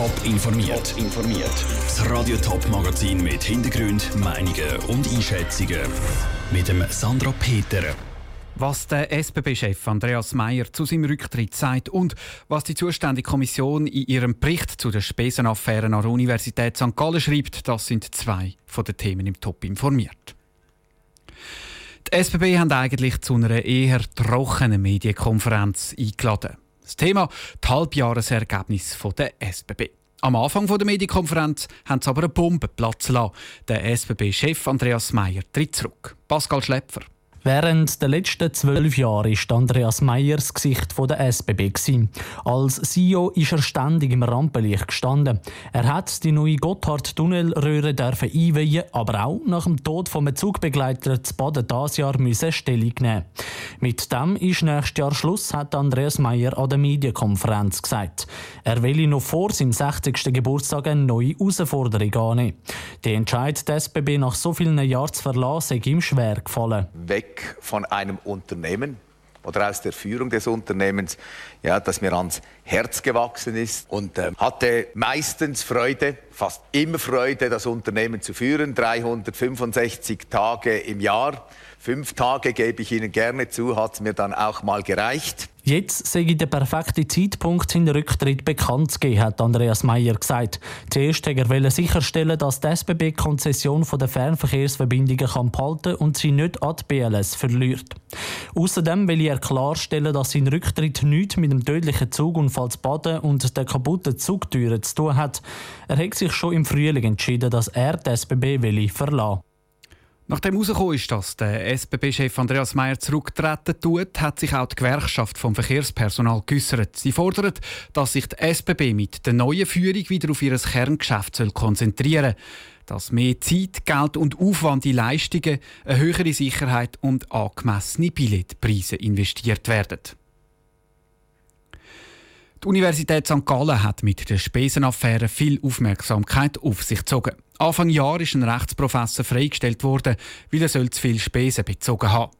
Top informiert. informiert. Das Radio Top Magazin mit Hintergrund, Meinungen und Einschätzungen mit dem Sandra Peter. Was der SBB-Chef Andreas Mayer zu seinem Rücktritt sagt und was die zuständige Kommission in ihrem Bericht zu den Spesenaffären an der Universität St. Gallen schreibt, das sind zwei von den Themen im Top informiert. Die SBB haben eigentlich zu einer eher trockenen Medienkonferenz eingeladen. Das Thema die Halbjahresergebnisse der SBB. Am Anfang der Medienkonferenz haben sie aber eine Bombe platzen lassen. Der SBB-Chef Andreas Meyer tritt zurück. Pascal Schläpfer. Während der letzten zwölf Jahre ist Andreas Meyer das Gesicht der SBB. Als CEO ist er ständig im Rampenlicht gestanden. Er hat die neue Gotthard-Tunnelröhre einweihen, aber auch nach dem Tod vom Zugbegleiter zu Baden dieses Jahr müssen Stellung nehmen. Mit dem ist nächstes Jahr Schluss, hat Andreas Meyer an der Medienkonferenz gesagt. Er will noch vor seinem 60. Geburtstag eine neue Herausforderung annehmen. Der Entscheid, die SBB nach so vielen Jahren zu verlassen, ist ihm schwer gefallen. Weg weg von einem Unternehmen oder aus der Führung des Unternehmens, ja, das mir ans Herz gewachsen ist und äh, hatte meistens Freude, fast immer Freude, das Unternehmen zu führen, 365 Tage im Jahr. Fünf Tage gebe ich Ihnen gerne zu, hat es mir dann auch mal gereicht. Jetzt sei der perfekte Zeitpunkt, seinen Rücktritt bekannt zu geben, hat Andreas Meyer gesagt. Zuerst wollte er sicherstellen, dass die SBB Konzession der Fernverkehrsverbindungen kann behalten und sie nicht an die BLS verliert. Außerdem will er klarstellen, dass sein Rücktritt nichts mit dem tödlichen Zugunfall zu Baden und der kaputten Zugtüren zu tun hat. Er hat sich schon im Frühling entschieden, dass er die SBB will verlassen Nachdem herausgekommen ist, dass der SBB-Chef Andreas Mayer zurücktreten tut, hat sich auch die Gewerkschaft vom Verkehrspersonal geäussert. Sie fordert, dass sich die SBB mit der neuen Führung wieder auf ihr Kerngeschäft konzentrieren soll. Dass mehr Zeit, Geld und Aufwand in Leistungen, eine höhere Sicherheit und angemessene Billetpreise investiert werden. Die Universität St. Gallen hat mit der Spesenaffäre viel Aufmerksamkeit auf sich gezogen. Anfang Jahr ist ein Rechtsprofessor freigestellt worden, weil er zu viel Spesen bezogen hat.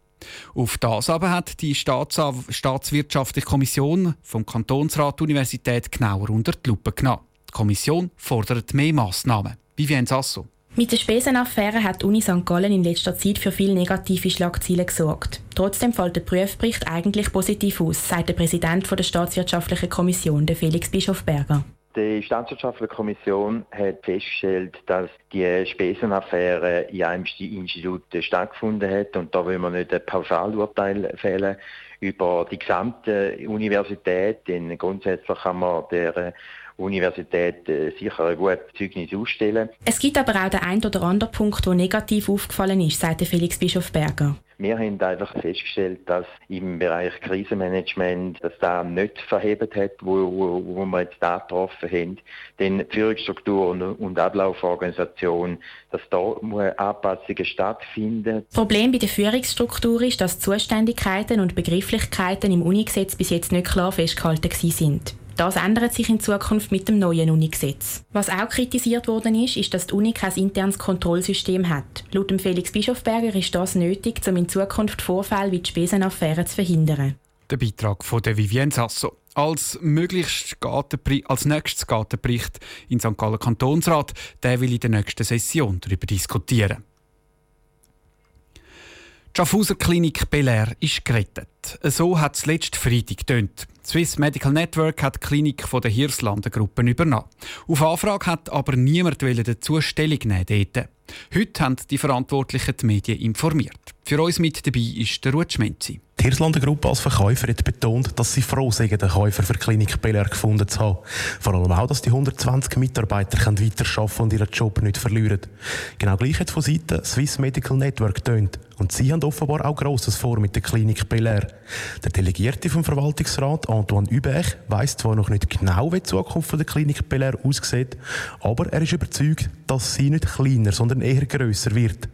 Auf das aber hat die Staats Staatswirtschaftliche Kommission vom Kantonsrat der Universität genauer unter die Lupe genommen. Die Kommission fordert mehr Massnahmen. Vivien Sasso. Mit der Spesenaffäre hat die Uni St. Gallen in letzter Zeit für viele negative Schlagzeilen gesorgt. Trotzdem fällt der Prüfbericht eigentlich positiv aus, sagt der Präsident der Staatswirtschaftlichen Kommission, der Felix Bischofberger. Die Staatswirtschaftliche Kommission hat festgestellt, dass die Spesenaffäre in einem Institut stattgefunden hat und da will man nicht ein Pauschalurteil fällen über die gesamte Universität, denn grundsätzlich kann man der Universität äh, sicher ein gutes Zeugnis ausstellen. Es gibt aber auch den einen oder anderen Punkt, der negativ aufgefallen ist, sagt Felix Bischofberger. Wir haben einfach festgestellt, dass im Bereich Krisenmanagement dass da nicht verhebt hat, wo, wo, wo wir jetzt da getroffen haben. Denn Führungsstruktur und, und Ablauforganisation, dass da Anpassungen stattfinden. Das Problem bei der Führungsstruktur ist, dass Zuständigkeiten und Begrifflichkeiten im Unigesetz bis jetzt nicht klar festgehalten sind. Das ändert sich in Zukunft mit dem neuen Uni-Gesetz. Was auch kritisiert worden ist, ist, dass die Uni kein internes Kontrollsystem hat. Laut dem Felix Bischofberger ist das nötig, um in Zukunft Vorfälle wie die Spesenaffäre zu verhindern. Der Beitrag von der Vivienne Sasso. Als, möglichst als nächstes Gartenbericht in St. Gallen Kantonsrat, der will in der nächsten Session darüber diskutieren. Die Schaffhauser Klinik Belair ist gerettet. So hat es letzten Freitag getönt. Swiss Medical Network hat die Klinik von der Hirslanden Gruppe übernommen. Auf Anfrage hat aber niemand dazu Stellung nehmen dort. Heute haben die Verantwortlichen die Medien informiert. Für uns mit dabei ist der Ruth Schmenzi. Die Hirslander Gruppe als Verkäufer hat betont, dass sie froh sind, den Käufer für Klinik Belair gefunden zu haben. Vor allem auch, dass die 120 Mitarbeiter weiterarbeiten und ihren Job nicht verlieren. Genau gleich hat von Seiten Swiss Medical Network getönt. Und sie haben offenbar auch Grosses vor mit der Klinik Belair. Der Delegierte vom Verwaltungsrat, Antoine Übech, weiss zwar noch nicht genau, wie die Zukunft der Klinik Belair aussieht, aber er ist überzeugt, dass sie nicht kleiner, sondern eher grösser wird.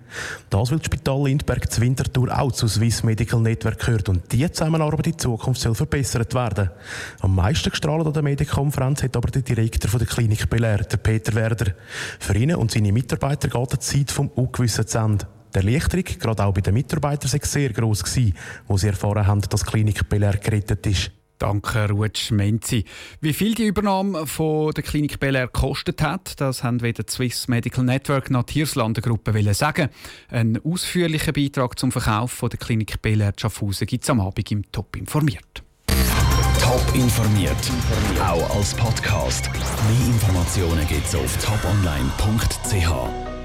Das will das Spital Lindberg zu Winterthur auch zu Swiss Medical Network gehört und diese Zusammenarbeit in Zukunft soll verbessert werden. Am meisten gestrahlt an der Medienkonferenz hat aber der Direktor von der Klinik Belair, der Peter Werder. Für ihn und seine Mitarbeiter geht die Zeit vom Ungewissen zu Ende. Die Erleichterung, gerade auch bei den Mitarbeitern, war sehr gross, gewesen, wo sie erfahren haben, dass die Klinik Belair gerettet ist. Danke, Rutsch Menzi. Wie viel die Übernahme von der Klinik Bel Air gekostet hat, das haben weder die Swiss Medical Network noch die Hirslanden Gruppe sagen. Einen ausführlichen Beitrag zum Verkauf von der Klinik Bel Air Schaffhausen gibt es am Abend im Top informiert. Top informiert, auch als Podcast. Mehr Informationen gibt es auf toponline.ch.